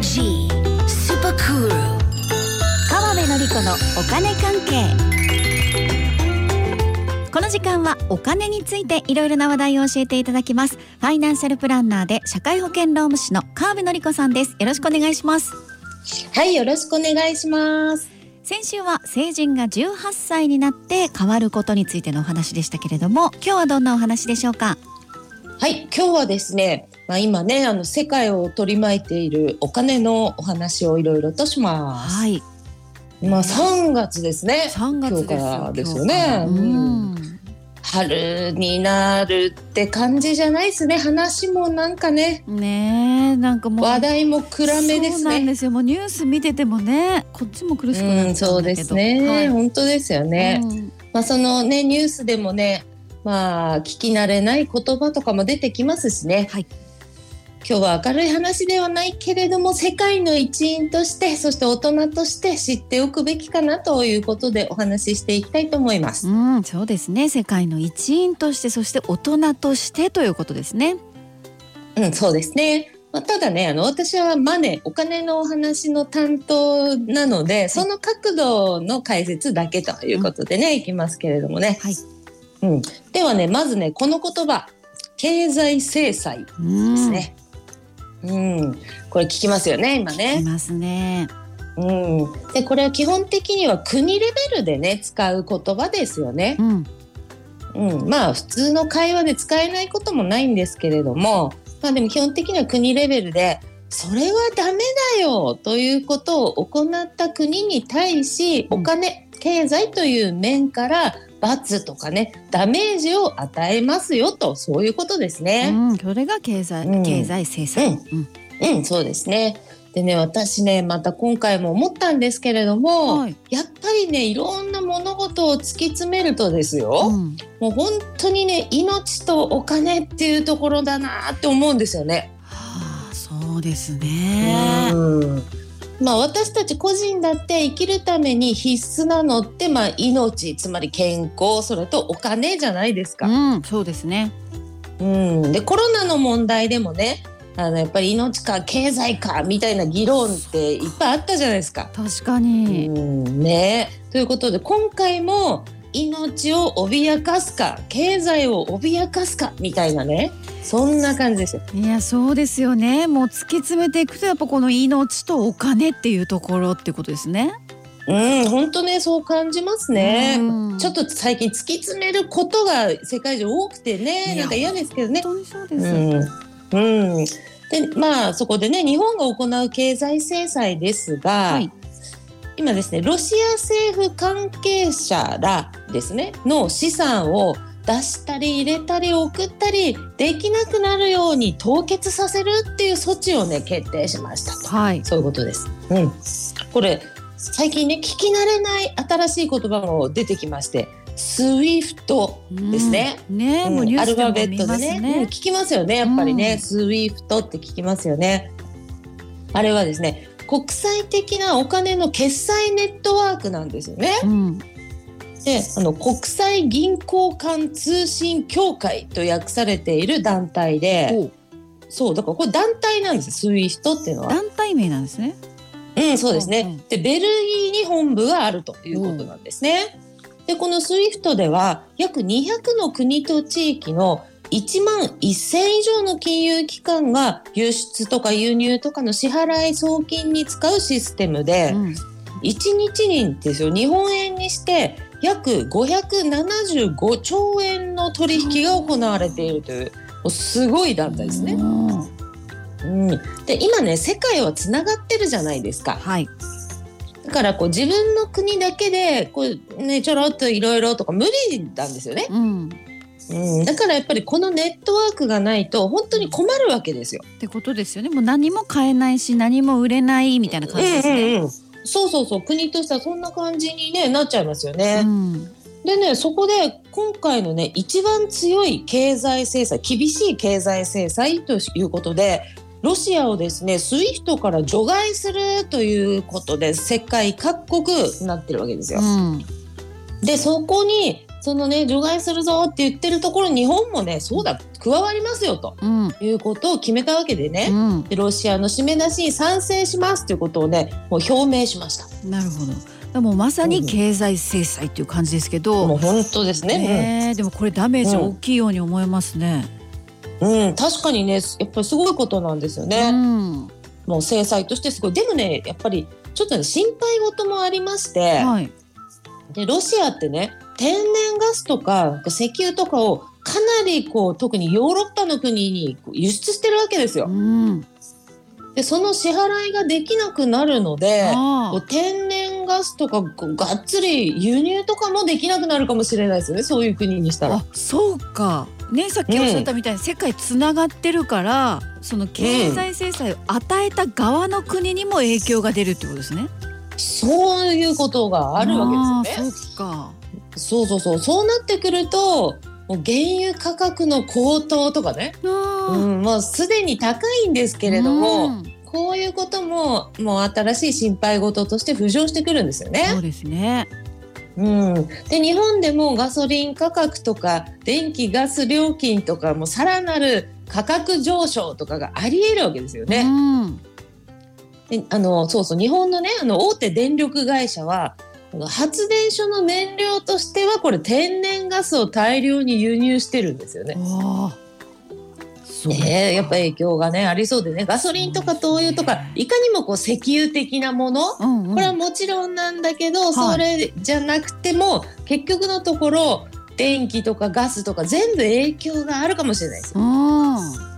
G Super Cool 川辺典子のお金関係。この時間はお金についていろいろな話題を教えていただきます。ファイナンシャルプランナーで社会保険労務士の川辺典子さんです。よろしくお願いします。はい、よろしくお願いします。先週は成人が18歳になって変わることについてのお話でしたけれども今日はどんなお話でしょうか？はい、今日はですね、まあ、今ね、あの世界を取り巻いているお金のお話をいろいろとします。はいまあ、3月ですね。3月からですよね。春になるって感じじゃないですね。話もなんかね、ねえなんかもう話題も暗めですね。そうなんですよもうニュース見ててもねこっちも苦しくなっちゃうんだけど、うん、そうですね、はい本当ですよね。うんまあ、そのね、ニュースでもね、まあ、聞き慣れない言葉とかも出てきますしね。はい今日は明るい話ではないけれども、世界の一員として、そして大人として知っておくべきかなということでお話ししていきたいと思います。うん、そうですね世界の一員としてそして大人としてということですねうん、そうですね。まあ、ただね、あの、私はマネー、お金のお話の担当なので、その角度の解説だけということでね、いきますけれどもね。はいうん。ではね、まずね、この言葉、経済制裁うんですね。うん、これ聞きますよね、今いね。ますねうん。で、これは基本的には国レベルでね、使う言葉ですよね。うんうん。まあ、普通の会話で使えないこともないんですけれども、まあでも基本的には国レベルで、それはダメだよということを行った国に対し、うんお金、経済という面から罰とかね、ダメージを与えますよと、そういうことですね。うん、それが経済、うん。経済制裁、うん。うん、そうですね。でね、私ね、また今回も思ったんですけれども、はい。やっぱりね、いろんな物事を突き詰めるとですよ、うん。もう本当にね、命とお金っていうところだなって思うんですよね。はあ、そうですね。うんまあ私たち個人だって生きるために必須なのって、まあ命、つまり健康、それとお金じゃないですか。うん、そうですね。うん、でコロナの問題でもねあのやっぱり命か経済かみたいな議論っていっぱいあったじゃないですか。確かうに、んね、ということで今回も命を脅かすか経済を脅かすかみたいなねそんな感じですよ。いやそうですよね。もう突き詰めていくとやっぱこの命とお金っていうところってことですね。うん本当ねそう感じますね。うん。ちょっと最近突き詰めることが世界中多くてねなんか嫌ですけどね。本当にそうです、うん。うん、でまあそこでね日本が行う経済制裁ですが、はい。今ですねロシア政府関係者らですねの資産を出したり入れたり送ったりできなくなるように凍結させるっていう措置をね決定しましたと。はい。そういうことです。うん、これ最近ね聞き慣れない新しい言葉も出てきまして SWIFT ですね。うん。ね、うん。アルファベットでね。ねうん聞きますよねやっぱりね、うん。 SWIFT って聞きますよね。あれはですね国際的なお金の決済ネットワークなんですよね。うんであの国際銀行間通信協会と訳されている団体でおそうだからこれ団体なんです SWIFT っていうのは。団体名なんですね。うんそうですね、うんうん。でベルギーに本部があるということなんですね、でこの SWIFT では約200の国と地域の1万1000以上の金融機関が輸出とか輸入とかの支払い送金に使うシステムで、うん。1日にですよ日本円にして約575兆円の取引が行われているというすごい団体ですね。うん。うん、で今ね世界はつながってるじゃないですか。はい。だからこう自分の国だけでこう、ね、ちょろっといろいろとか無理なんですよね、うん。うん、だからやっぱりこのネットワークがないと本当に困るわけですよ。ってことですよね。もう何も買えないし何も売れないみたいな感じですね、うんうんうんそうそうそう国としてはそんな感じに、ね、なっちゃいますよね。うんでねそこで今回のね一番強い経済制裁厳しい経済制裁ということでロシアをですね SWIFT から除外するということで世界各国なってるわけですよ。うんでそこにそのね除外するぞって言ってるところ日本もねそうだ加わりますよと。うん。いうことを決めたわけでね、うん。でロシアの締め出しに賛成しますということをねもう表明しました。なるほど。でもまさに経済制裁っていう感じですけど、もう本当ですね。ねえでもこれダメージ大きいように思えますね。うん、うん。確かにねやっぱりすごいことなんですよね。うん。もう制裁としてすごい。でもねやっぱりちょっとね心配事もありまして、はい。でロシアってね天然ガスとか石油とかをかなりこう特にヨーロッパの国に輸出してるわけですよ。うん。でその支払いができなくなるのであこう天然ガスとかがっつり輸入とかもできなくなるかもしれないですよねそういう国にしたら。あ、そうか。ねさっきおっしゃったみたいに世界つながってるから、その経済制裁を与えた側の国にも影響が出るってことですね。そういうことがあるわけですよね。そうか。そうそうそうそうなってくるともう原油価格の高騰とかね、うん、もうすでに高いんですけれども、うんこういうことももう新しい心配事として浮上してくるんですよそね。うですね。うん、で日本でもガソリン価格とか電気ガス料金とかもさらなる価格上昇とかがありえるわけですよね。うん。であのそうそう日本のねあの大手電力会社は発電所の燃料としてはこれ天然ガスを大量に輸入してるんですよね。ねえやっぱ影響がねありそうでねガソリンとか灯油とかいかにもこう石油的なものうんうん。これはもちろんなんだけど、いそれじゃなくても結局のところ電気とかガスとか全部影響があるかもしれないです。うん。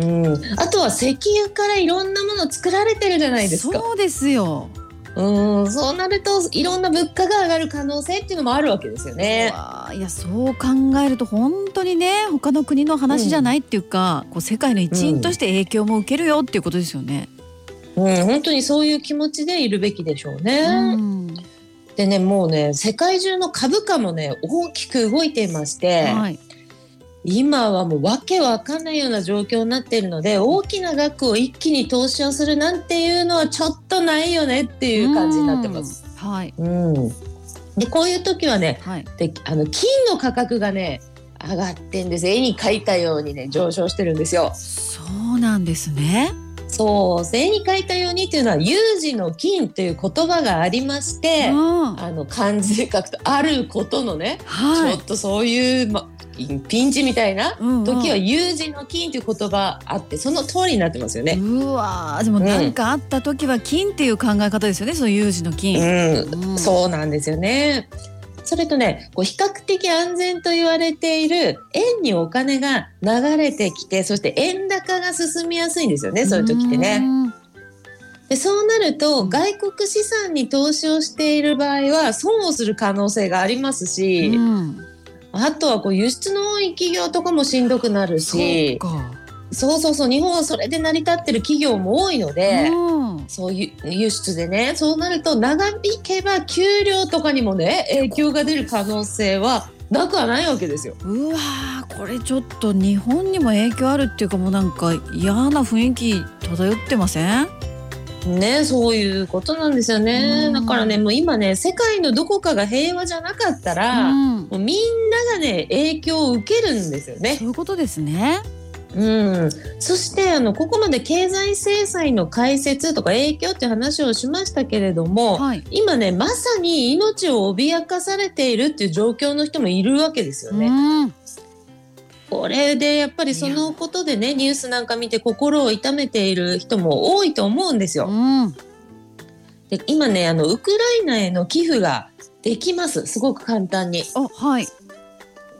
うん、あとは石油からいろんなもの作られてるじゃないですか。そうですよ。うん、そうなるといろんな物価が上がる可能性っていうのもあるわけですよね。いやそう考えると本当にね他の国の話じゃないっていうか、こう世界の一員として影響も受けるよっていうことですよね。うん、本当にそういう気持ちでいるべきでしょうね。うんでね、もうね、世界中の株価もね、大きく動いていまして、はい。今はもうわけわかんないような状況になっているので、大きな額を一気に投資をするなんていうのはちょっとないよねっていう感じになってます。うん。はいうん。で、こういう時はね、はい。であの金の価格がね、上がってんです。絵に描いたようにね、上昇してるんですよ。そうなんですね。そう、絵に描いたようにっていうのは、有事の金という言葉がありまして、うん。あの漢字で書くとあることのね、はいちょっ。とそういう、ま、ピンチみたいな時は有事の金という言葉あってその通りになってますよね。うわーでもなんかあった時は金っていう考え方ですよね、その有事のう金。ん、うんそうなんですよね。それとね、こう比較的安全と言われている円にお金が流れてきて、そして円高が進みやすいんですよね、そういう時ってね。うんでそうなると、外国資産に投資をしている場合は損をする可能性がありますし、うんあとはこう輸出の多い企業とかもしんどくなるそうし、か。そうそうそう、日本はそれで成り立ってる企業も多いので、うんそういう輸出でね、そうなると長引けば給料とかにもね、影響が出る可能性はなくはないわけですよ。うわーこれちょっと日本にも影響あるっていうかもうなんか嫌な雰囲気漂ってません？ね、そういうことなんですよね。うんだからね、もう今ね、世界のどこかが平和じゃなかったら、うんもうみんながね、影響を受けるんですよねそ。ういうことですね。うん、そしてあのここまで経済制裁の解説とか影響っていう話をしましたけれども、はい。今ねまさに命を脅かされているっていう状況の人もいるわけですよね。うんこれでやっぱりそのことでねニュースなんか見て心を痛めている人も多いと思うんですよ。うん。で今ねあのウクライナへの寄付ができますすごく簡単に。あはい。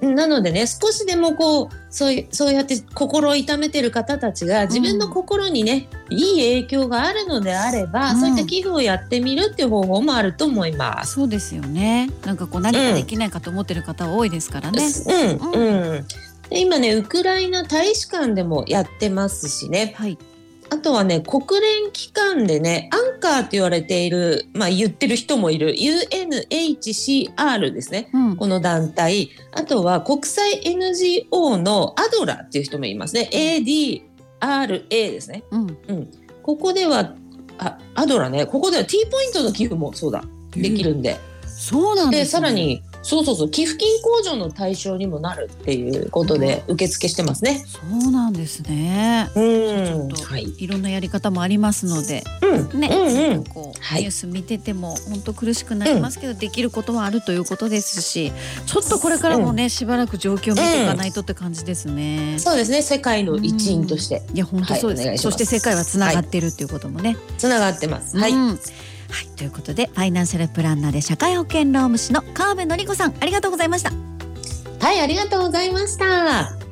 なのでね少しでもこうそういうそうやって心を痛めてる方たちが自分の心にね、いい影響があるのであれば、うんそういった寄付をやってみるっていう方法もあると思います。そうですよね。なんかこう何かできないかと思ってる方多いですからね。うんうんで今ねウクライナ大使館でもやってますしねはい。あとはね国連機関でねアンカーと言われている、まあ、言ってる人もいる UNHCR ですねうん。この団体あとは国際 NGO のアドラっていう人もいますね ADRA ですねうん。ここではあアドラねここでは T ポイントの寄付もそうだできるんで、そうなんです、ね。でさら。にそうそうそう。寄付金控除の対象にもなるっていうことで受付してますね。そうなんですね。うん。ちょっとはい。いろんなやり方もありますので、うん。ね、うんうん。こう、はい。ニュース見てても本当苦しくなりますけど、できることはあるということですし、ちょっとこれからもね、しばらく状況を見ていかないとって感じですね。そうですね。世界の一員として。いや本当そうです,、はいそして世界はつながってるっていうこともね。つながってます。はい。はい、ということでファイナンシャルプランナーで社会保険労務士の川辺典子さんありがとうございました。はいありがとうございました。